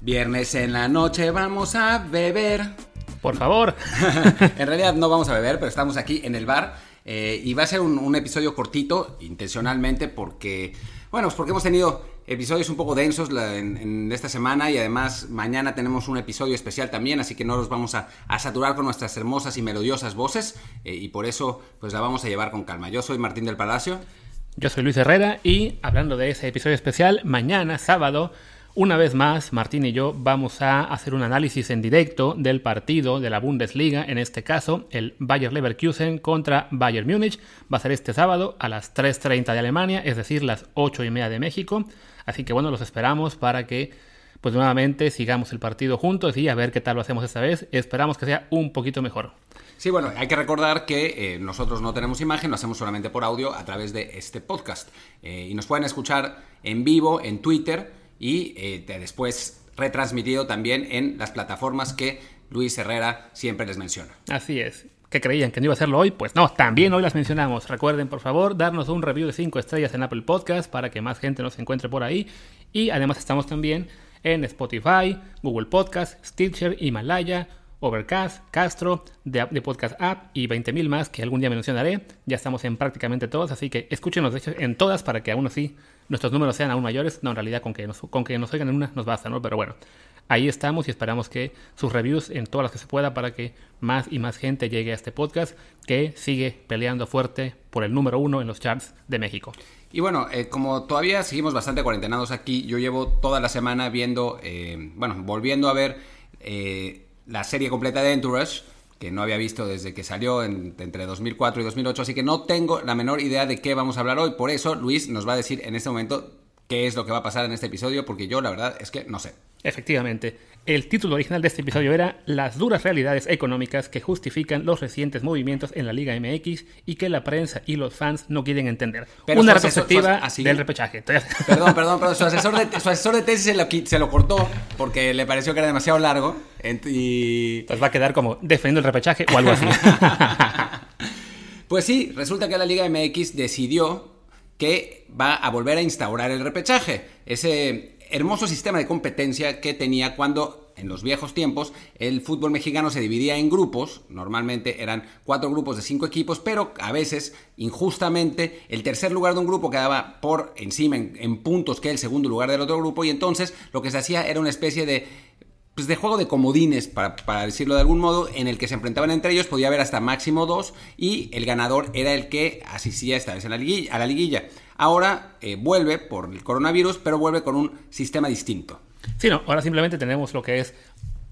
Viernes en la noche vamos a beber. Por favor. en realidad no vamos a beber, pero estamos aquí en el bar. eh, y va a ser un, un episodio cortito, intencionalmente, porque, bueno, pues porque hemos tenido episodios un poco densos la- en, en esta semana y además mañana tenemos un episodio especial también, así que no los vamos a, a saturar con nuestras hermosas y melodiosas voces eh, y por eso pues la vamos a llevar con calma. Yo soy Martín del Palacio. Yo soy Luis Herrera y hablando de ese episodio especial, mañana, sábado, una vez más, Martín y yo vamos a hacer un análisis en directo del partido de la Bundesliga, en este caso el Bayer Leverkusen contra Bayern Múnich. Va a ser este sábado a las 3.30 de Alemania, es decir, las 8 y media de México. Así que bueno, los esperamos para que pues nuevamente sigamos el partido juntos y a ver qué tal lo hacemos esta vez. Esperamos que sea un poquito mejor. Sí, bueno, hay que recordar que eh, nosotros no tenemos imagen, lo hacemos solamente por audio a través de este podcast. Eh, y nos pueden escuchar en vivo en Twitter y eh, de- después retransmitido también en las plataformas que Luis Herrera siempre les menciona. Así es. ¿Que creían que no iba a hacerlo hoy? Pues no, también hoy las mencionamos. Recuerden, por favor, darnos un review de 5 estrellas en Apple Podcast para que más gente nos encuentre por ahí. Y además estamos también en Spotify, Google Podcast, Stitcher, Himalaya, Overcast, Castro, The, The Podcast App y 20.000 más que algún día mencionaré. Ya estamos en prácticamente todas, así que escúchenos de en todas para que aún así nuestros números sean aún mayores. No, en realidad con que nos, con que nos oigan en una nos basta, ¿no? Pero bueno, ahí estamos y esperamos que sus reviews en todas las que se pueda para que más y más gente llegue a este podcast que sigue peleando fuerte por el número uno en los charts de México. Y bueno, eh, como todavía seguimos bastante cuarentenados aquí, yo llevo toda la semana viendo, eh, bueno, volviendo a ver eh, la serie completa de Entourage, que no había visto desde que salió en- entre 2004 y 2008, así que no tengo la menor idea de qué vamos a hablar hoy. Por eso Luis nos va a decir en este momento qué es lo que va a pasar en este episodio, porque yo la verdad es que no sé. Efectivamente, el título original de este episodio era Las duras realidades económicas que justifican los recientes movimientos en la Liga MX y que la prensa y los fans no quieren entender. Pero Una asesor- retrospectiva así- del repechaje. Perdón, perdón, pero su asesor de, su asesor de tesis se lo, se lo cortó porque le pareció que era demasiado largo y Entonces va a quedar como defendiendo el repechaje o algo así. Pues sí, resulta que la Liga MX decidió que va a volver a instaurar el repechaje, ese hermoso sistema de competencia que tenía cuando en los viejos tiempos el fútbol mexicano se dividía en grupos, normalmente eran cuatro grupos de cinco equipos, pero a veces injustamente el tercer lugar de un grupo quedaba por encima en, en puntos que el segundo lugar del otro grupo y entonces lo que se hacía era una especie de pues de juego de comodines, para, para decirlo de algún modo, en el que se enfrentaban entre ellos, podía haber hasta máximo dos, y el ganador era el que asistía esta vez a la liguilla. Ahora eh, vuelve por el coronavirus, pero vuelve con un sistema distinto. Sí, no, ahora simplemente tenemos lo que es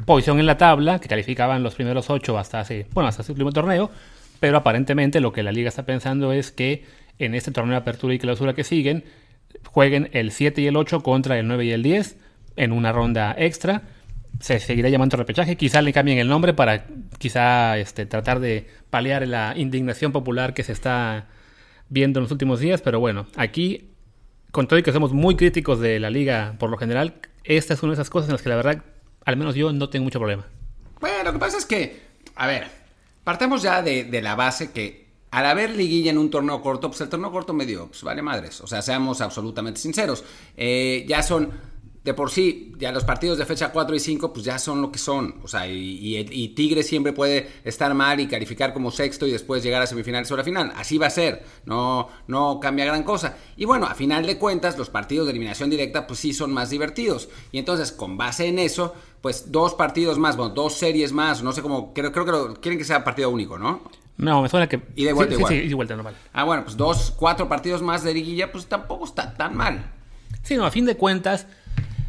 posición en la tabla, que calificaban los primeros ocho hasta hace, bueno, hasta último torneo, pero aparentemente lo que la liga está pensando es que en este torneo de apertura y clausura que siguen, jueguen el 7 y el 8 contra el 9 y el 10 en una ronda extra. Se seguirá llamando repechaje, quizá le cambien el nombre para quizá este, tratar de paliar la indignación popular que se está viendo en los últimos días, pero bueno, aquí con todo y que somos muy críticos de la liga por lo general, esta es una de esas cosas en las que la verdad, al menos yo no tengo mucho problema. Bueno, lo que pasa es que, a ver, partamos ya de, la base que al haber liguilla en un torneo corto, pues el torneo corto medio, pues vale madres. O sea, seamos absolutamente sinceros. Eh, ya son, de por sí, ya los partidos de fecha 4 y 5, pues ya son lo que son. O sea, y, y- y Tigre siempre puede estar mal y calificar como sexto y después llegar a semifinales o la final. Así va a ser. No, no cambia gran cosa. Y bueno, a final de cuentas, los partidos de eliminación directa, pues sí son más divertidos. Y entonces, con base en eso, pues dos partidos más, bueno, dos series más, no sé cómo, creo, creo que lo- quieren que sea partido único, ¿no? No, me suena que... Y de vuelta sí, igual. Sí, sí, y de vuelta normal. Ah, bueno, pues dos, cuatro partidos más de liguilla, pues tampoco está tan mal. Sí, no, a fin de cuentas,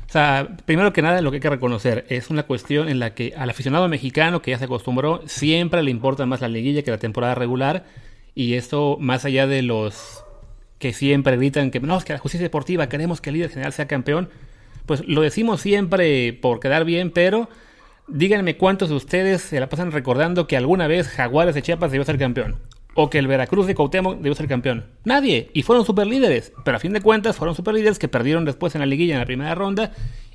o sea, primero que nada lo que hay que reconocer es una cuestión en la que al aficionado mexicano que ya se acostumbró, siempre le importa más la liguilla que la temporada regular. Y esto, más allá de los que siempre gritan que no, es que la justicia deportiva queremos que el líder general sea campeón, pues lo decimos siempre por quedar bien, pero díganme cuántos de ustedes se la pasan recordando que alguna vez Jaguares de Chiapas debió ser campeón. O que el Veracruz de Cuauhtémoc debió ser campeón. Nadie. Y fueron superlíderes. Pero a fin de cuentas fueron superlíderes que perdieron después en la liguilla en la primera ronda.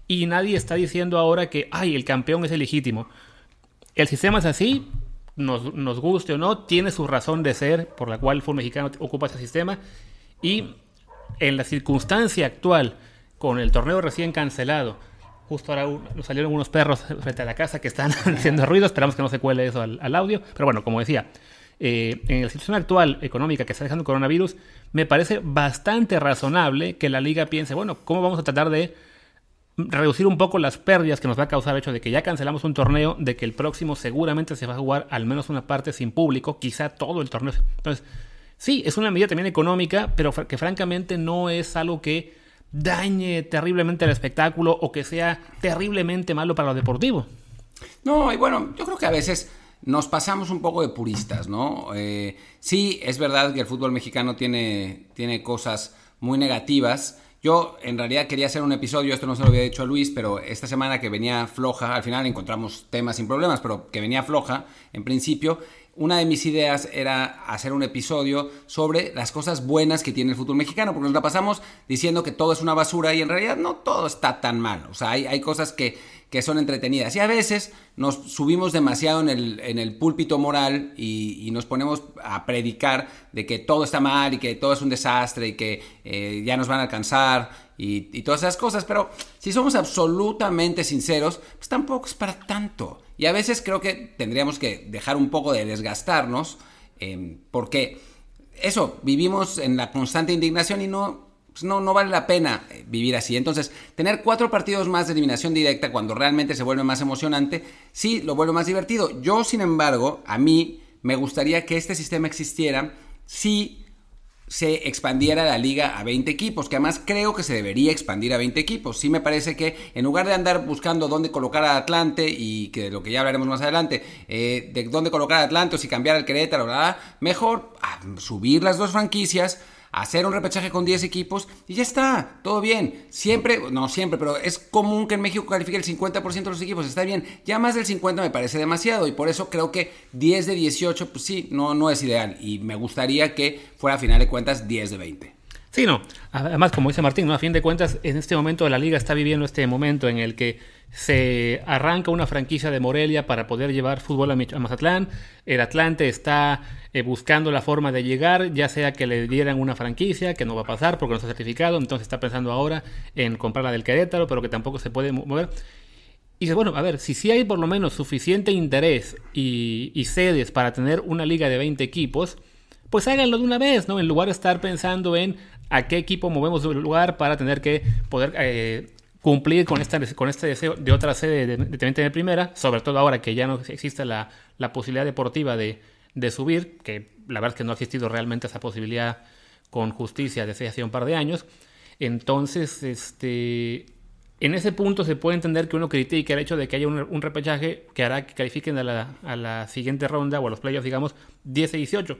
Y nadie está diciendo ahora que, ay, el campeón es el legítimo. El sistema es así, nos, nos guste o no, tiene su razón de ser por la cual el fútbol mexicano ocupa ese sistema. Y en la circunstancia actual, con el torneo recién cancelado Justo ahora salieron unos perros frente a la casa que están haciendo ruido. Esperamos que no se cuele eso al, audio. Pero bueno, como decía, eh, en la situación actual económica que está dejando el coronavirus, me parece bastante razonable que la liga piense, bueno, ¿cómo vamos a tratar de reducir un poco las pérdidas que nos va a causar el hecho de que ya cancelamos un torneo, de que el próximo seguramente se va a jugar al menos una parte sin público, quizá todo el torneo. Entonces, sí, es una medida también económica, pero que francamente no es algo que dañe terriblemente el espectáculo o que sea terriblemente malo para lo deportivo. No, y bueno, yo creo que a veces nos pasamos un poco de puristas, ¿no? Eh, sí, es verdad que el fútbol mexicano tiene, tiene cosas muy negativas. Yo en realidad quería hacer un episodio, esto no se lo había dicho a Luis, pero esta semana que venía floja, al final encontramos temas sin problemas, pero que venía floja en principio, una de mis ideas era hacer un episodio sobre las cosas buenas que tiene el fútbol mexicano, porque nos la pasamos diciendo que todo es una basura y en realidad no todo está tan mal. O sea, hay, hay cosas que, que son entretenidas. Y a veces nos subimos demasiado en el, en el púlpito moral y, nos ponemos a predicar de que todo está mal y que todo es un desastre y que eh, ya nos van a alcanzar y, todas esas cosas. Pero si somos absolutamente sinceros, pues tampoco es para tanto. Y a veces creo que tendríamos que dejar un poco de desgastarnos em, porque eso, vivimos en la constante indignación y no pues no, no vale la pena eh, vivir así. Entonces, tener cuatro partidos más de eliminación directa cuando realmente se vuelve más emocionante, sí, lo vuelve más divertido. Yo, sin embargo, a mí me gustaría que este sistema existiera si se expandiera la liga a 20 equipos, que además creo que se debería expandir a 20 equipos. Sí me parece que en lugar de andar buscando dónde colocar a Atlante y que de lo que ya hablaremos más adelante, eh, de dónde colocar a Atlante o si cambiar al Querétaro, mejor ah, subir las dos franquicias hacer un repechaje con 10 equipos y ya está, todo bien. Siempre, no siempre, pero es común que en México califique el 50% de los equipos, está bien. Ya más del 50 me parece demasiado y por eso creo que 10 de 18, pues sí, no, no es ideal y me gustaría que fuera a final de cuentas 10 de 20. Sí, no. Además, como dice Martín, ¿no? a fin de cuentas, en este momento la liga está viviendo este momento en el que se arranca una franquicia de Morelia para poder llevar fútbol a Mazatlán. El Atlante está eh, buscando la forma de llegar, ya sea que le dieran una franquicia, que no va a pasar porque no está certificado, entonces está pensando ahora en comprar la del Querétaro, pero que tampoco se puede mover. Y dice, bueno, a ver, si sí hay por lo menos suficiente interés y, y sedes para tener una liga de 20 equipos, pues háganlo de una vez, ¿no? En lugar de estar pensando en a qué equipo movemos del lugar para tener que poder eh, cumplir con, esta, con este deseo de otra sede de, de, de, primera, sobre todo ahora que ya no existe la, la posibilidad deportiva de, de, subir, que la verdad es que no ha existido realmente esa posibilidad con justicia desde hace un par de años. Entonces, este, en ese punto se puede entender que uno critique el hecho de que haya un, repechaje que hará que califiquen a la, a la siguiente ronda o a los playoffs, digamos, 10 y 18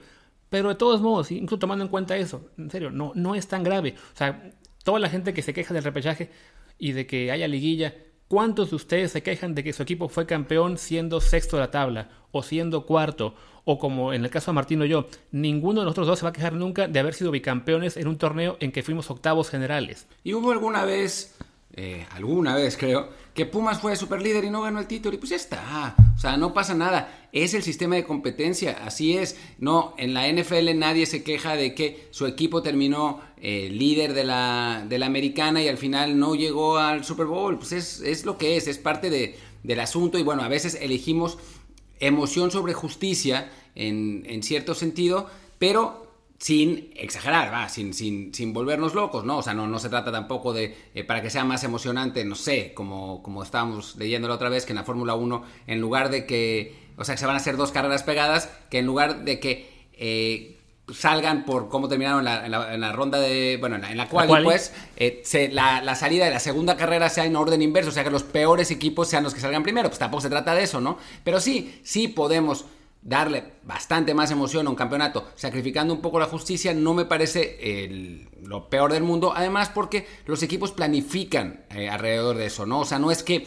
pero de todos modos, incluso tomando en cuenta eso, en serio, no, no es tan grave. O sea, toda la gente que se queja del repechaje y de que haya liguilla, ¿cuántos de ustedes se quejan de que su equipo fue campeón siendo sexto de la tabla o siendo cuarto? O como en el caso de Martín o yo, ninguno de nosotros dos se va a quejar nunca de haber sido bicampeones en un torneo en que fuimos octavos generales. ¿Y hubo alguna vez eh, alguna vez creo, que Pumas fue super líder y no ganó el título. Y pues ya está. O sea, no pasa nada. Es el sistema de competencia. Así es. No, en la NFL nadie se queja de que su equipo terminó eh, líder de la, de la americana y al final no llegó al Super Bowl. Pues es, es lo que es. Es parte de, del asunto. Y bueno, a veces elegimos emoción sobre justicia en, en cierto sentido. Pero sin exagerar, va, sin, sin, sin, volvernos locos, ¿no? O sea, no, no se trata tampoco de, eh, para que sea más emocionante, no sé, como, como estábamos leyendo la otra vez, que en la Fórmula 1, en lugar de que, o sea, que se van a hacer dos carreras pegadas, que en lugar de que eh, salgan por cómo terminaron en la, en la, ronda de, bueno, en la, cual, pues, eh, se, la, salida de la segunda carrera sea en orden inverso, o sea, que los peores equipos sean los que salgan primero, pues tampoco se trata de eso, ¿no? Pero sí, sí podemos darle bastante más emoción a un campeonato, sacrificando un poco la justicia, no me parece lo peor del mundo. Además, porque los equipos planifican eh, alrededor de eso, ¿no? O sea, no es que.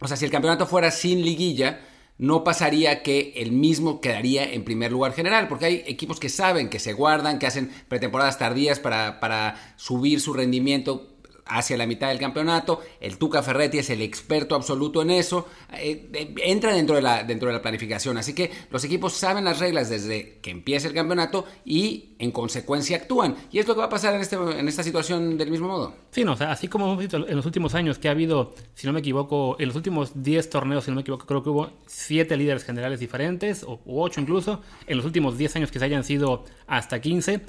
O sea, si el campeonato fuera sin liguilla, no pasaría que el mismo quedaría en primer lugar general, porque hay equipos que saben, que se guardan, que hacen pretemporadas tardías para, para subir su rendimiento hacia la mitad del campeonato. El Tuca Ferretti es el experto absoluto en eso. Eh, eh, entra dentro de, la, dentro de la planificación. Así que los equipos saben las reglas desde que empieza el campeonato y en consecuencia actúan. Y es lo que va a pasar en, este, en esta situación del mismo modo. Sí, no, o sea, así como hemos visto en los últimos años que ha habido, si no me equivoco, en los últimos 10 torneos, si no me equivoco, creo que hubo 7 líderes generales diferentes, o 8 incluso. En los últimos 10 años que se hayan sido hasta 15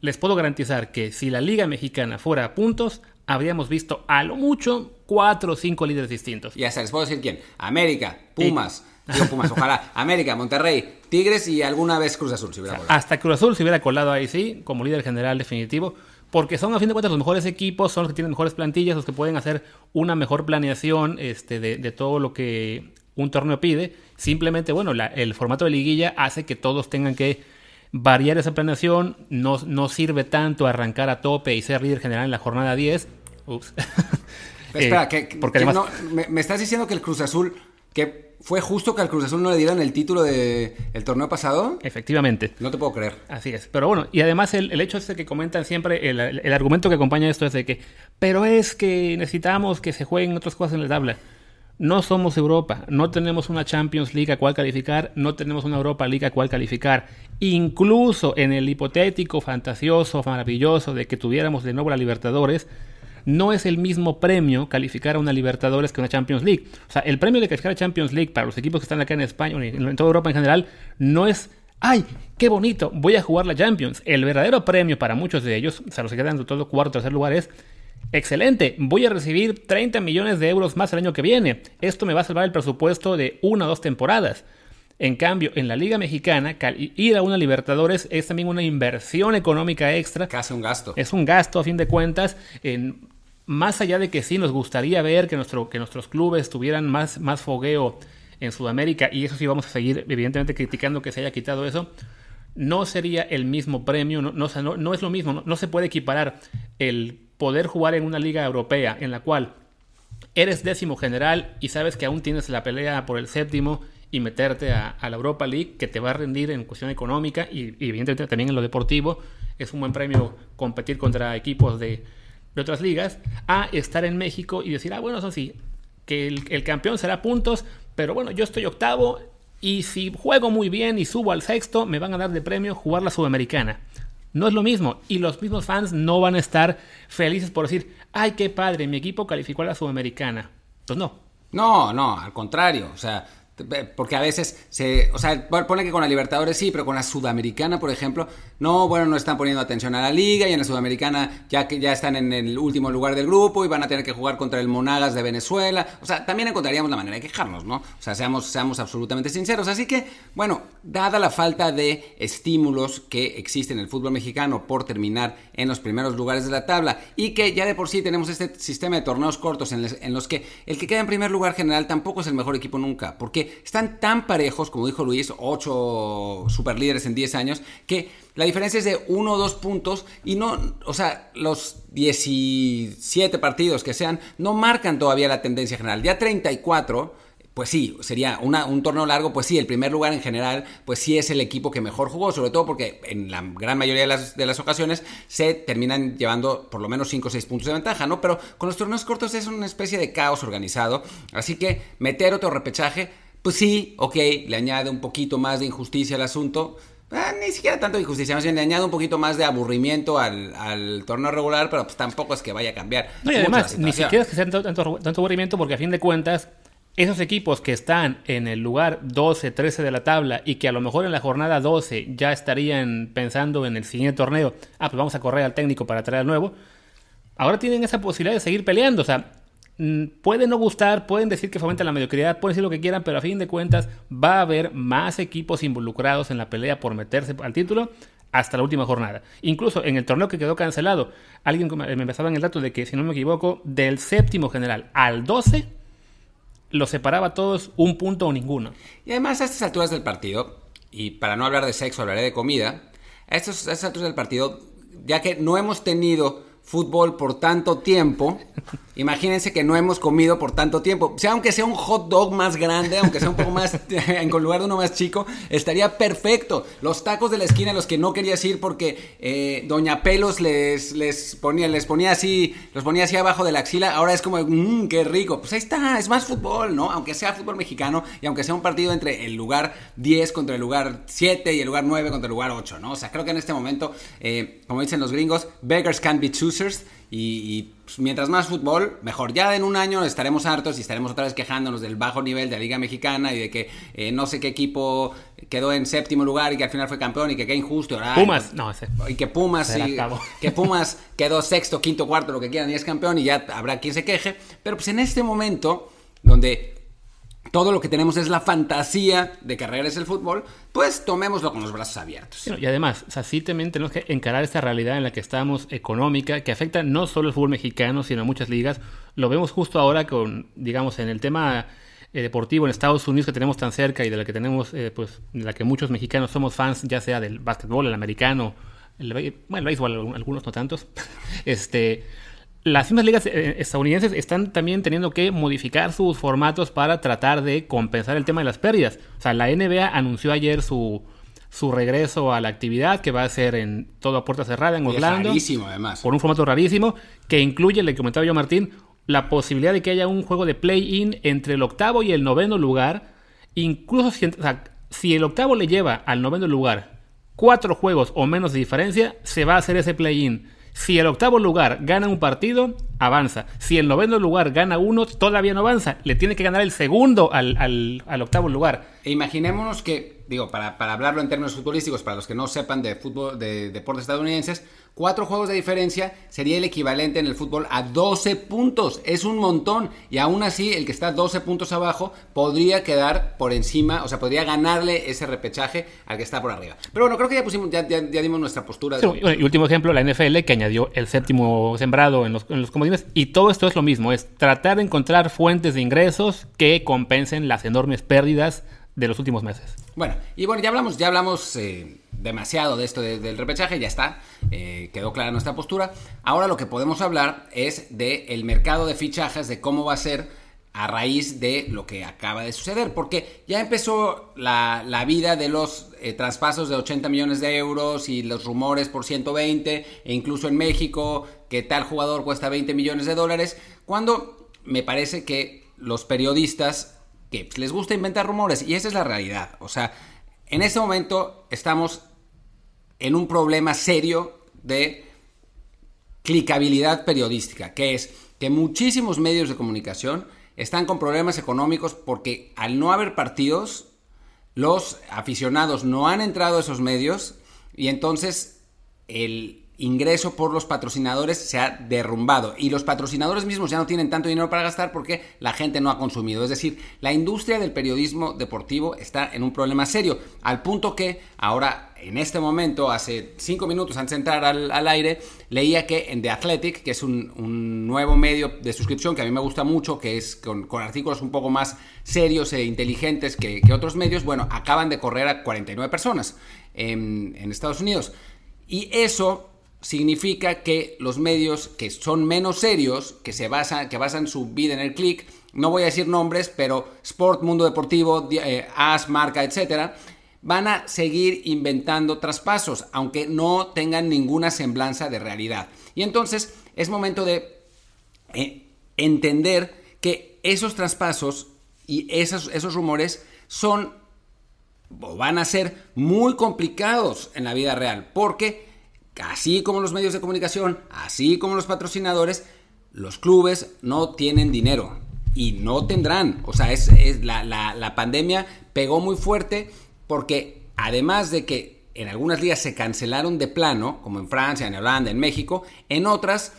les puedo garantizar que si la Liga Mexicana fuera a puntos, habríamos visto a lo mucho cuatro o cinco líderes distintos. Y hasta les puedo decir quién. América, Pumas, Pumas, ojalá. América, Monterrey, Tigres y alguna vez Cruz Azul se hubiera colado. Hasta Cruz Azul se hubiera colado ahí sí, como líder general definitivo. Porque son a fin de cuentas los mejores equipos, son los que tienen mejores plantillas, los que pueden hacer una mejor planeación este, de, todo lo que un torneo pide. Simplemente, bueno, el formato de liguilla hace que todos tengan que variar esa planeación. No, no sirve tanto arrancar a tope y ser líder general en la jornada 10. Ups. Espera, eh, que, porque además... me, estás diciendo que el Cruz Azul, que fue justo que al Cruz Azul no le dieran el título del el torneo pasado. Efectivamente. No te puedo creer. Así es. Pero bueno, y además el, el hecho este que comentan siempre, el, el, argumento que acompaña esto es de que, pero es que necesitamos que se jueguen otras cosas en la tabla. No somos Europa, no tenemos una Champions League a cual calificar, no tenemos una Europa League a cual calificar. Incluso en el hipotético, fantasioso, maravilloso de que tuviéramos de nuevo la Libertadores, no es el mismo premio calificar a una Libertadores que una Champions League. O sea, el premio de calificar a Champions League para los equipos que están acá en España, en toda Europa en general, no es ¡ay, qué bonito! Voy a jugar la Champions. El verdadero premio para muchos de ellos, o sea, los que quedan en todo cuarto tercer lugar, es Excelente, voy a recibir 30 millones de euros más el año que viene. Esto me va a salvar el presupuesto de una o dos temporadas. En cambio, en la Liga Mexicana, ir a una Libertadores es también una inversión económica extra. Casi un gasto. Es un gasto, a fin de cuentas. En, más allá de que sí nos gustaría ver que, nuestro, que nuestros clubes tuvieran más, más fogueo en Sudamérica, y eso sí vamos a seguir, evidentemente, criticando que se haya quitado eso, no sería el mismo premio, no, no, no es lo mismo, no se puede equiparar el poder jugar en una liga europea en la cual eres décimo general y sabes que aún tienes la pelea por el séptimo y meterte a, la Europa League que te va a rendir en cuestión económica y, evidentemente también en lo deportivo es un buen premio competir contra equipos de, otras ligas a estar en México y decir ah bueno eso sí que el, el campeón será puntos pero bueno yo estoy octavo y si juego muy bien y subo al sexto me van a dar de premio jugar la sudamericana no es lo mismo. Y los mismos fans no van a estar felices por decir, ay, qué padre, mi equipo calificó a la Sudamericana. Pues no. No, no, al contrario. O sea, porque a veces se. O sea, pone que con la Libertadores sí, pero con la Sudamericana, por ejemplo, no, bueno, no están poniendo atención a la liga y en la Sudamericana ya que ya están en el último lugar del grupo y van a tener que jugar contra el Monagas de Venezuela. O sea, también encontraríamos la manera de quejarnos, ¿no? O sea, seamos, seamos absolutamente sinceros. Así que, bueno, dada la falta de estímulos que existe en el fútbol mexicano por terminar en los primeros lugares de la tabla y que ya de por sí tenemos este sistema de torneos cortos en, los que el que queda en primer lugar general tampoco es el mejor equipo nunca. Porque están tan parejos, como dijo Luis, 8 superlíderes en 10 años, que la diferencia es de 1 o 2 puntos y no, o sea, los 17 partidos que sean no marcan todavía la tendencia general. Ya 34 pues sí, sería un torneo largo, pues sí, el primer lugar en general, pues sí es el equipo que mejor jugó, sobre todo porque en la gran mayoría de las, de las ocasiones se terminan llevando por lo menos 5 o 6 puntos de ventaja, ¿no? Pero con los torneos cortos es una especie de caos organizado, así que meter otro repechaje pues sí, ok, le añade un poquito más de injusticia al asunto. Ah, ni siquiera tanto de injusticia, más bien le añade un poquito más de aburrimiento al, torneo regular, pero pues tampoco es que vaya a cambiar. No, y además, ni siquiera es que sea tanto, tanto, aburrimiento, porque a fin de cuentas, esos equipos que están en el lugar 12, 13 de la tabla y que a lo mejor en la jornada 12 ya estarían pensando en el siguiente torneo, ah, pues vamos a correr al técnico para traer al nuevo, ahora tienen esa posibilidad de seguir peleando. O sea, puede no gustar, pueden decir que fomenta la mediocridad, pueden decir lo que quieran, pero a fin de cuentas va a haber más equipos involucrados en la pelea por meterse al título hasta la última jornada. Incluso en el torneo que quedó cancelado, alguien me empezaba en el dato de que, si no me equivoco, del séptimo general al 12, los separaba todos un punto o ninguno. Y además a estas alturas del partido, y para no hablar de sexo, hablaré de comida, a estas, a estas alturas del partido, ya que no hemos tenido fútbol por tanto tiempo, imagínense que no hemos comido por tanto tiempo. O sea, aunque sea un hot dog más grande, aunque sea un poco más, en lugar de uno más chico, estaría perfecto. Los tacos de la esquina, los que no querías ir porque eh, Doña Pelos les, les, ponía, les ponía así, los ponía así abajo de la axila, ahora es como, mmm, qué rico. Pues ahí está, es más fútbol, ¿no? Aunque sea fútbol mexicano y aunque sea un partido entre el lugar 10 contra el lugar 7 y el lugar 9 contra el lugar 8, ¿no? O sea, creo que en este momento, eh, como dicen los gringos, beggars can't be choosers. Y, pues, mientras más fútbol, mejor. Ya en un año estaremos hartos y estaremos otra vez quejándonos del bajo nivel de la Liga Mexicana y de que eh, no sé qué equipo quedó en séptimo lugar y que al final fue campeón y que qué injusto. Pumas, no, sé. Y que Pumas, que Pumas quedó sexto, quinto, cuarto, lo que quieran y es campeón y ya habrá quien se queje. Pero pues en este momento, donde todo lo que tenemos es la fantasía de que regrese el fútbol, pues tomémoslo con los brazos abiertos. Y además, o sea, sí también tenemos que encarar esta realidad en la que estamos económica, que afecta no solo al fútbol mexicano, sino a muchas ligas. Lo vemos justo ahora con, digamos, en el tema eh, deportivo en Estados Unidos que tenemos tan cerca y de la que tenemos, eh, pues, de la que muchos mexicanos somos fans, ya sea del básquetbol, el americano, el, bueno, el béisbol, algunos no tantos. este las mismas ligas eh, estadounidenses están también teniendo que modificar sus formatos para tratar de compensar el tema de las pérdidas. O sea, la NBA anunció ayer su, su regreso a la actividad que va a ser en todo a puerta cerrada en Orlando. rarísimo, además. Por un formato rarísimo que incluye, le comentaba yo a Martín, la posibilidad de que haya un juego de play-in entre el octavo y el noveno lugar. Incluso si, si el octavo le lleva al noveno lugar cuatro juegos o menos de diferencia, se va a hacer ese play-in. Si el octavo lugar gana un partido, avanza. Si el noveno lugar gana uno, todavía no avanza. Le tiene que ganar el segundo al, al, octavo lugar. E imaginémonos que, digo, para, para, hablarlo en términos futbolísticos, para los que no sepan de fútbol, de deportes estadounidenses, Cuatro juegos de diferencia sería el equivalente en el fútbol a 12 puntos. Es un montón. Y aún así, el que está 12 puntos abajo podría quedar por encima, o sea, podría ganarle ese repechaje al que está por arriba. Pero bueno, creo que ya pusimos, ya, dimos nuestra postura. y último ejemplo, la NFL que añadió el séptimo sembrado en los, en los Y todo esto es lo mismo, es tratar de encontrar fuentes de ingresos que compensen las enormes pérdidas de los últimos meses. Bueno, y bueno, ya hablamos, ya hablamos eh, demasiado de esto del repechaje, ya está, eh, quedó clara nuestra postura. Ahora lo que podemos hablar es del mercado de fichajes, de cómo va a ser a raíz de lo que acaba de suceder, porque ya empezó la, vida de los eh, traspasos de 80 millones de euros y los rumores por 120, e incluso en México que tal jugador cuesta 20 millones de dólares, cuando me parece que los periodistas que les gusta inventar rumores, y esa es la realidad, o sea, en este momento estamos en un problema serio de clicabilidad periodística, que es que muchísimos medios de comunicación están con problemas económicos porque al no haber partidos, los aficionados no han entrado a esos medios y entonces el ingreso por los patrocinadores se ha derrumbado y los patrocinadores mismos ya no tienen tanto dinero para gastar porque la gente no ha consumido. Es decir, la industria del periodismo deportivo está en un problema serio, al punto que ahora, en este momento, hace cinco minutos antes de entrar al, aire, leía que en The Athletic, que es un, nuevo medio de suscripción que a mí me gusta mucho, que es con, artículos un poco más serios e inteligentes que, otros medios, bueno, acaban de correr a 49 personas en, en Estados Unidos. Y eso significa que los medios que son menos serios, que se basan, que basan su vida en el click, no voy a decir nombres, pero Sport, Mundo Deportivo, eh, As, Marca, etcétera, van a seguir inventando traspasos, aunque no tengan ninguna semblanza de realidad. Y entonces es momento de eh, entender que esos traspasos y esos, esos rumores son o van a ser muy complicados en la vida real, porque así como los medios de comunicación, así como los patrocinadores, los clubes no tienen dinero y no tendrán. O sea, es, la, pandemia pegó muy fuerte porque además de que en algunas ligas se cancelaron de plano, como en Francia, en Holanda, en México, en otras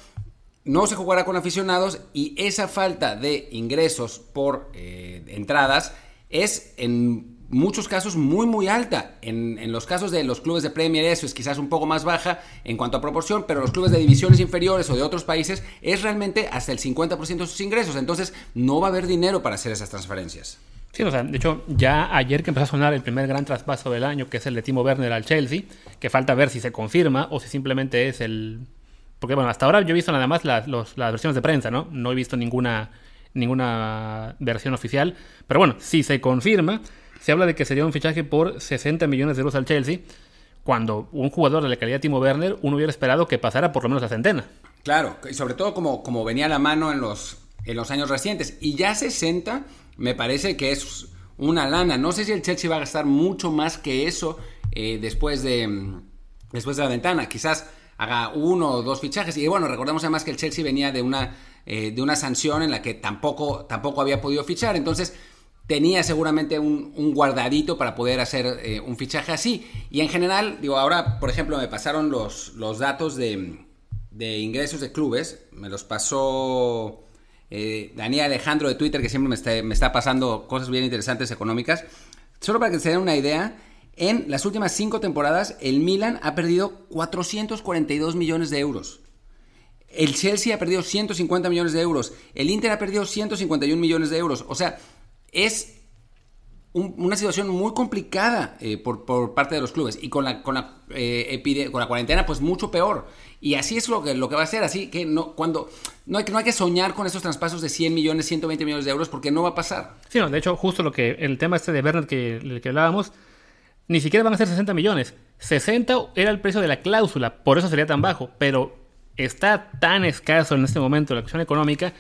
no se jugará con aficionados y esa falta de ingresos por eh, entradas es en muchos casos muy muy alta. En, los casos de los clubes de Premier eso es quizás un poco más baja en cuanto a proporción, pero los clubes de divisiones inferiores o de otros países es realmente hasta el 50% de sus ingresos. Entonces no va a haber dinero para hacer esas transferencias. Sí, o sea, de hecho, ya ayer que empezó a sonar el primer gran traspaso del año, que es el de Timo Werner al Chelsea, que falta ver si se confirma o si simplemente es el Porque bueno, hasta ahora yo he visto nada más las, las versiones de prensa, ¿no? No he visto ninguna, ninguna versión oficial. Pero bueno, si se confirma, se habla de que sería un fichaje por 60 millones de euros al Chelsea, cuando un jugador de la calidad Timo Werner, uno hubiera esperado que pasara por lo menos la centena. Claro, y sobre todo como, como venía a la mano en los, en los años recientes. Y ya 60 me parece que es una lana. No sé si el Chelsea va a gastar mucho más que eso eh, después, de, después de la ventana. Quizás haga uno o dos fichajes. Y bueno, recordemos además que el Chelsea venía de una, eh, de una sanción en la que tampoco, tampoco había podido fichar. Entonces tenía seguramente un, guardadito para poder hacer eh, un fichaje así. Y en general, digo, ahora, por ejemplo, me pasaron los, los datos de, de ingresos de clubes. Me los pasó eh, Daniel Alejandro de Twitter, que siempre me está, pasando cosas bien interesantes económicas. Solo para que se den una idea, en las últimas cinco temporadas, el Milan ha perdido 442 millones de euros. El Chelsea ha perdido 150 millones de euros. El Inter ha perdido 151 millones de euros. O sea, es una situación muy complicada eh, por, parte de los clubes. Y con la, con la, eh, con la cuarentena, pues mucho peor. Y así es lo que, lo que va a ser. Así que no, cuando, no, hay, no hay que soñar con esos traspasos de 100 millones, 120 millones de euros, porque no va a pasar. Sí, no, de hecho, justo lo que el tema este de Bernard que, que hablábamos, ni siquiera van a ser 60 millones. 60 era el precio de la cláusula, por eso sería tan bajo. Pero está tan escaso en este momento la cuestión económica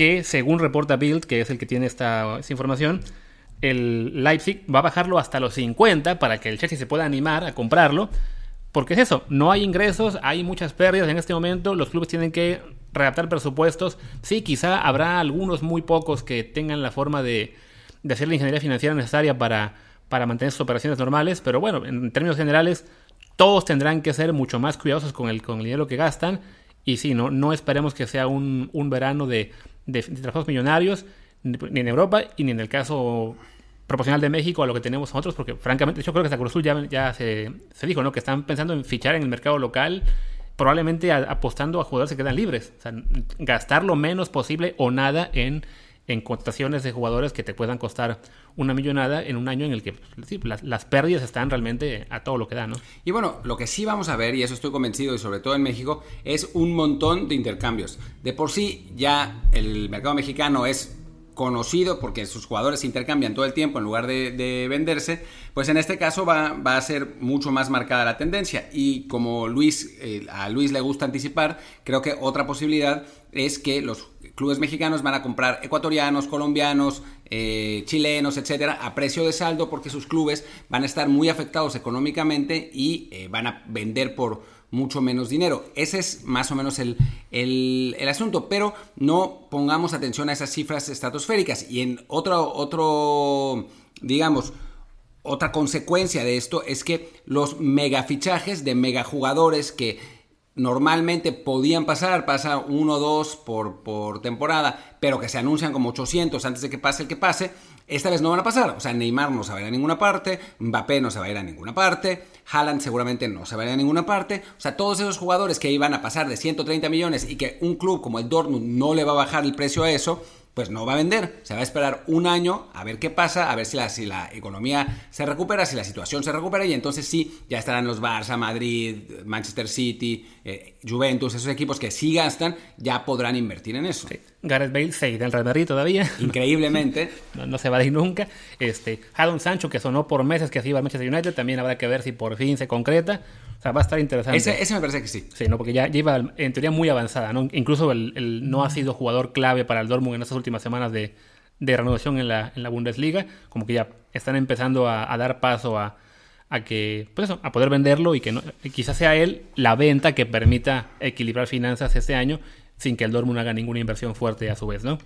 que, según reporta Bild, que es el que tiene esta, información, el Leipzig va a bajarlo hasta los 50 para que el Chelsea se pueda animar a comprarlo porque es eso, no hay ingresos, hay muchas pérdidas en este momento, los clubes tienen que readaptar presupuestos. Sí, quizá habrá algunos muy pocos que tengan la forma de, hacer la ingeniería financiera necesaria para, mantener sus operaciones normales, pero bueno, en términos generales, todos tendrán que ser mucho más cuidadosos con el, con el dinero que gastan. Y sí, no, no esperemos que sea un, verano de, de, de trabajos millonarios, ni en Europa y ni en el caso proporcional de México a lo que tenemos nosotros, porque francamente yo creo que hasta ya, ya se, dijo, ¿no? Que están pensando en fichar en el mercado local, probablemente apostando a jugadores que quedan libres. O sea, gastar lo menos posible o nada en, en contrataciones de jugadores que te puedan costar una millonada en un año en el que las, las, pérdidas están realmente a todo lo que da, ¿no? Y bueno, lo que sí vamos a ver, y eso estoy convencido, y sobre todo en México, es un montón de intercambios. De por sí ya el mercado mexicano es conocido porque sus jugadores se intercambian todo el tiempo en lugar de, venderse, pues en este caso va, a ser mucho más marcada la tendencia. Y como Luis, eh, a Luis le gusta anticipar, creo que otra posibilidad es que los clubes mexicanos van a comprar ecuatorianos, colombianos, eh, chilenos, etcétera, a precio de saldo porque sus clubes van a estar muy afectados económicamente y eh, van a vender por mucho menos dinero. Ese es más o menos el, el, asunto, pero no pongamos atención a esas cifras estratosféricas. Y en otro, otro, digamos, otra consecuencia de esto es que los megafichajes de megajugadores que normalmente podían pasar, pasa uno o dos por, por temporada, pero que se anuncian como 800 antes de que pase el que pase, esta vez no van a pasar. O sea, Neymar no se va a ir a ninguna parte, Mbappé no se va a ir a ninguna parte, Haaland seguramente no se va a ir a ninguna parte. O sea, todos esos jugadores que iban a pasar de 130 millones y que un club como el Dortmund no le va a bajar el precio a eso, pues no va a vender. Se va a esperar un año a ver qué pasa, a ver si la, si la economía se recupera, si la situación se recupera y entonces sí, ya estarán los Barça, Madrid, Manchester City, eh, Juventus, esos equipos que sí gastan, ya podrán invertir en eso. Gareth Bale se irá al Real Madrid todavía. Increíblemente. no, se va a ir nunca. Este, Jadon Sancho, que sonó por meses que así iba al Manchester United, también habrá que ver si por fin se concreta. O sea, va a estar interesante. Ese, me parece que sí. Sí, ¿no? porque ya, lleva en teoría muy avanzada. ¿no? Incluso el, no ha sido jugador clave para el Dortmund en estas últimas semanas de, de renovación en la, en la, Bundesliga. Como que ya están empezando a, dar paso a, a, que, pues eso, a poder venderlo y que no, quizás sea él la venta que permita equilibrar finanzas este año sin que el Dortmund haga ninguna inversión fuerte a su vez, ¿no?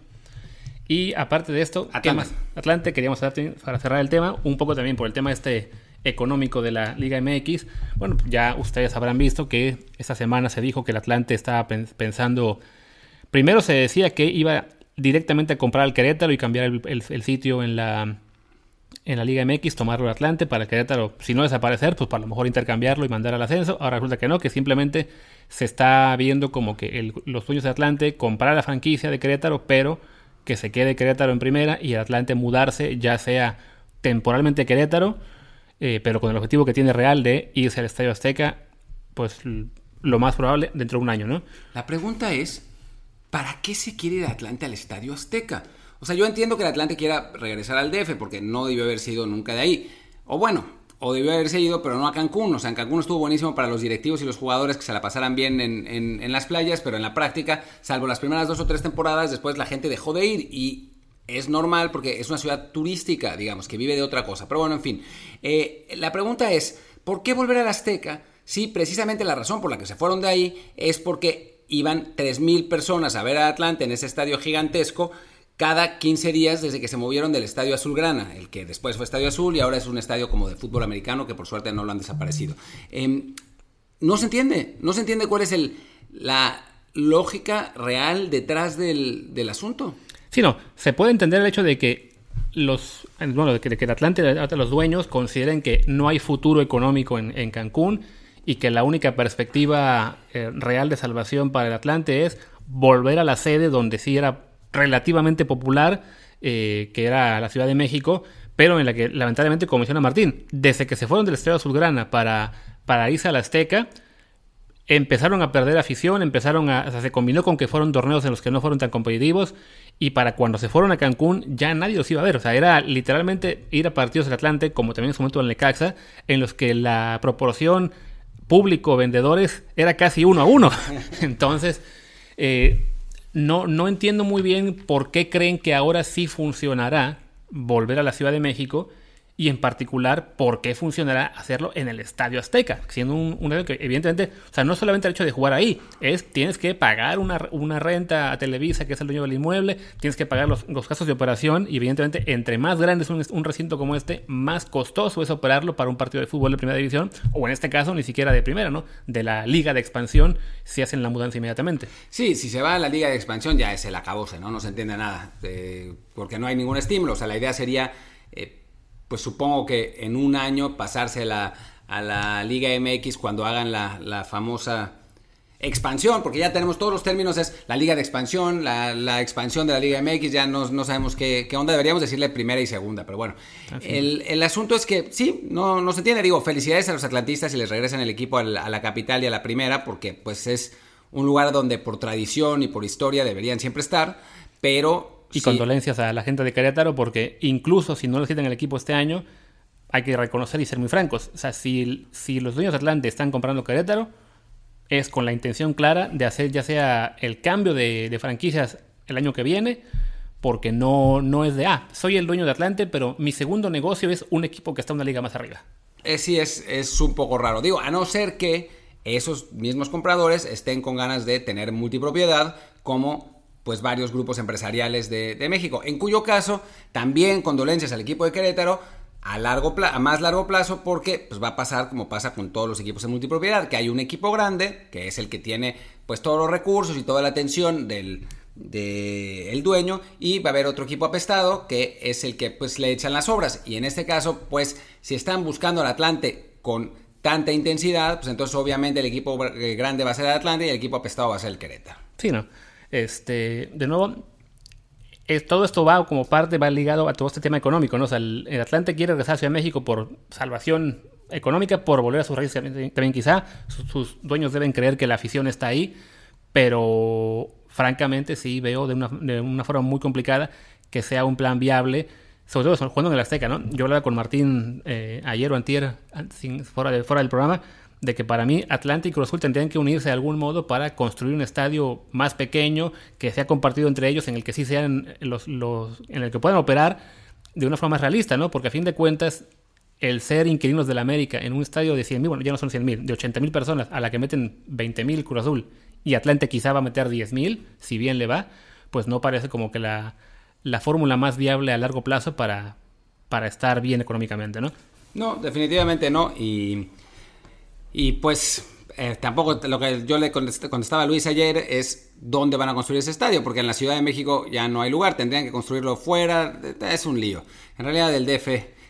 Y aparte de esto, Atlante. Atlante, queríamos hacer para cerrar el tema, un poco también por el tema este económico de la Liga MX. Bueno, ya ustedes habrán visto que esta semana se dijo que el Atlante estaba pensando, primero se decía que iba directamente a comprar al Querétaro y cambiar el, sitio en la, en la Liga MX, tomarlo al Atlante para el Querétaro, si no desaparecer, pues para lo mejor intercambiarlo y mandar al ascenso. Ahora resulta que no, que simplemente se está viendo como que los dueños de Atlante comprar la franquicia de Querétaro, pero que se quede Querétaro en primera y el Atlante mudarse ya sea temporalmente Querétaro eh, pero con el objetivo que tiene real de irse al Estadio Azteca, pues lo más probable dentro de un año, ¿no? La pregunta es, ¿para qué se quiere ir Atlante al Estadio Azteca? O sea, yo entiendo que el Atlante quiera regresar al DF porque no debió haber sido nunca de ahí. O bueno, o debió haberse ido, pero no a Cancún. O sea, en Cancún estuvo buenísimo para los directivos y los jugadores que se la pasaran bien en, las playas, pero en la práctica, salvo las primeras dos o tres temporadas, después la gente dejó de ir y es normal porque es una ciudad turística, digamos, que vive de otra cosa. Pero bueno, en fin. Eh, la pregunta es, ¿por qué volver a la Azteca si precisamente la razón por la que se fueron de ahí es porque iban 3.000 personas a ver a Atlante en ese estadio gigantesco cada 15 días desde que se movieron del Estadio Azulgrana, el que después fue Estadio Azul y ahora es un estadio como de fútbol americano que por suerte no lo han desaparecido. Em, no se entiende, no se entiende cuál es el, la lógica real detrás del, asunto. Sí, no, se puede entender el hecho de que los, bueno, de que, el Atlante, los dueños consideren que no hay futuro económico en, Cancún y que la única perspectiva eh, real de salvación para el Atlante es volver a la sede donde sí era relativamente popular, eh, que era la Ciudad de México, pero en la que lamentablemente, como menciona Martín, desde que se fueron del Estadio Azulgrana para, para irse a la Azteca, empezaron a perder afición, empezaron a, se combinó con que fueron torneos en los que no fueron tan competitivos y para cuando se fueron a Cancún ya nadie los iba a ver, o sea, era literalmente ir a partidos del Atlante, como también en su momento en Necaxa, en los que la proporción público-vendedores era casi uno a uno. Entonces, eh, no, no entiendo muy bien por qué creen que ahora sí funcionará volver a la Ciudad de México y en particular por qué funcionará hacerlo en el Estadio Azteca, siendo un, un que evidentemente, o sea, no solamente el hecho de jugar ahí, es tienes que pagar una, una renta a Televisa, que es el dueño del inmueble, tienes que pagar los, los gastos de operación y evidentemente entre más grande es un, recinto como este, más costoso es operarlo para un partido de fútbol de primera división, o en este caso ni siquiera de primera, ¿no? De la liga de expansión, si hacen la mudanza inmediatamente. Sí, si se va a la liga de expansión ya es el acabose, ¿no? No se entiende nada, eh, porque no hay ningún estímulo, o sea, la idea sería... Eh, pues supongo que en un año pasarse a la, Liga MX cuando hagan la, famosa expansión, porque ya tenemos todos los términos, es la liga de expansión, la, expansión de la liga MX, ya no, no sabemos qué, qué, onda, deberíamos decirle primera y segunda, pero bueno, el, asunto es que sí, no, no se entiende, digo, felicidades a los atlantistas y les regresan el equipo a la, a la, capital y a la primera, porque pues es un lugar donde por tradición y por historia deberían siempre estar, pero y condolencias a la gente de Querétaro porque incluso si no lo en el equipo este año, hay que reconocer y ser muy francos. O sea, si, si los dueños de Atlante están comprando Querétaro, es con la intención clara de hacer ya sea el cambio de, franquicias el año que viene, porque no, no es de, ah, soy el dueño de Atlante, pero mi segundo negocio es un equipo que está una liga más arriba. Eh, sí, es, es un poco raro. Digo, a no ser que esos mismos compradores estén con ganas de tener multipropiedad, como pues varios grupos empresariales de, México, en cuyo caso también condolencias al equipo de Querétaro a, largo a más largo plazo porque pues, va a pasar como pasa con todos los equipos en multipropiedad, que hay un equipo grande, que es el que tiene pues todos los recursos y toda la atención del, el dueño y va a haber otro equipo apestado que es el que pues le echan las obras y en este caso pues si están buscando al Atlante con tanta intensidad pues entonces obviamente el equipo grande va a ser el Atlante y el equipo apestado va a ser el Querétaro. Sí, ¿no? Este, de nuevo, todo esto va como parte, va ligado a todo este tema económico, ¿no? O sea, el, Atlante quiere regresar a Ciudad de México por salvación económica, por volver a sus raíces también quizá. Sus, dueños deben creer que la afición está ahí, pero francamente sí veo de una, de una forma muy complicada que sea un plan viable, sobre todo jugando en el Azteca, ¿no? Yo hablaba con Martín eh, ayer o antier, fuera, fuera del programa, de que para mí Atlanta y Cruz Azul tendrían que unirse de algún modo para construir un estadio más pequeño que sea compartido entre ellos en el que sí sean los, los en el que puedan operar de una forma más realista, ¿no? Porque a fin de cuentas el ser inquilinos de la América en un estadio de 100.000, bueno, ya no son 100.000, de 80.000 personas a la que meten 20.000 Cruz Azul y Atlante quizá va a meter 10.000, si bien le va, pues no parece como que la, la fórmula más viable a largo plazo para, para estar bien económicamente, ¿no? No, definitivamente no. Y y pues eh, tampoco lo que yo le contestaba a Luis ayer es dónde van a construir ese estadio, porque en la Ciudad de México ya no hay lugar, tendrían que construirlo fuera, es un lío. En realidad el DF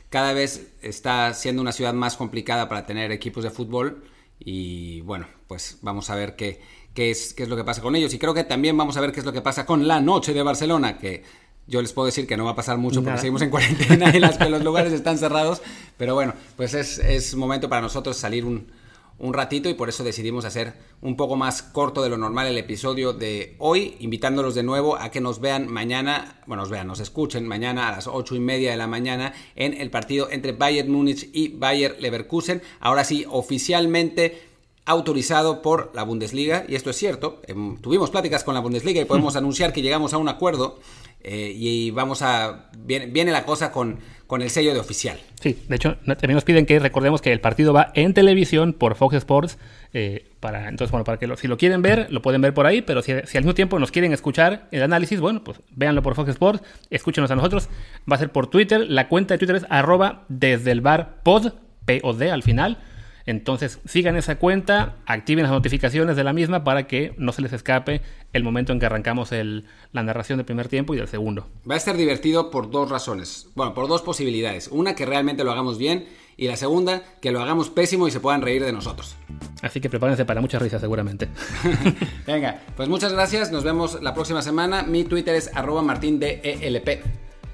cada vez está siendo una ciudad más complicada para tener equipos de fútbol y bueno, pues vamos a ver qué, qué, es, qué es lo que pasa con ellos y creo que también vamos a ver qué es lo que pasa con la noche de Barcelona, que yo les puedo decir que no va a pasar mucho porque seguimos en cuarentena y las, los lugares están cerrados, pero bueno, pues es, es momento para nosotros salir un un ratito y por eso decidimos hacer un poco más corto de lo normal el episodio de hoy, invitándolos de nuevo a que nos vean mañana, bueno, nos vean, nos escuchen mañana a las ocho y media de la mañana en el partido entre Bayern Múnich y Bayern Leverkusen. Ahora sí, oficialmente autorizado por la Bundesliga, y esto es cierto, em, tuvimos pláticas con la Bundesliga y podemos anunciar que llegamos a un acuerdo eh, y vamos a, viene, viene la cosa con, con el sello de oficial. Sí, de hecho, también nos piden que recordemos que el partido va en televisión por Fox Sports. Eh, para, entonces, bueno, para que lo, si lo quieren ver, lo pueden ver por ahí, pero si, al mismo tiempo nos quieren escuchar el análisis, bueno, pues véanlo por Fox Sports, escúchenos a nosotros. Va a ser por Twitter, la cuenta de Twitter es arroba desde el bar pod, P-O-D al final. Entonces sigan esa cuenta, activen las notificaciones de la misma para que no se les escape el momento en que arrancamos la narración del primer tiempo y del segundo. Va a estar divertido por dos razones. Bueno, por dos posibilidades. Una, que realmente lo hagamos bien y la segunda, que lo hagamos pésimo y se puedan reír de nosotros. Así que prepárense para muchas risas seguramente. Venga, pues muchas gracias. Nos vemos la próxima semana. Mi Twitter es arroba martindelp.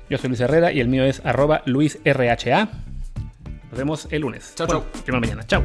Yo soy Luis Herrera y el mío es arroba luisrha. Nos vemos el lunes. Chao, chao. Primera mañana. Chao.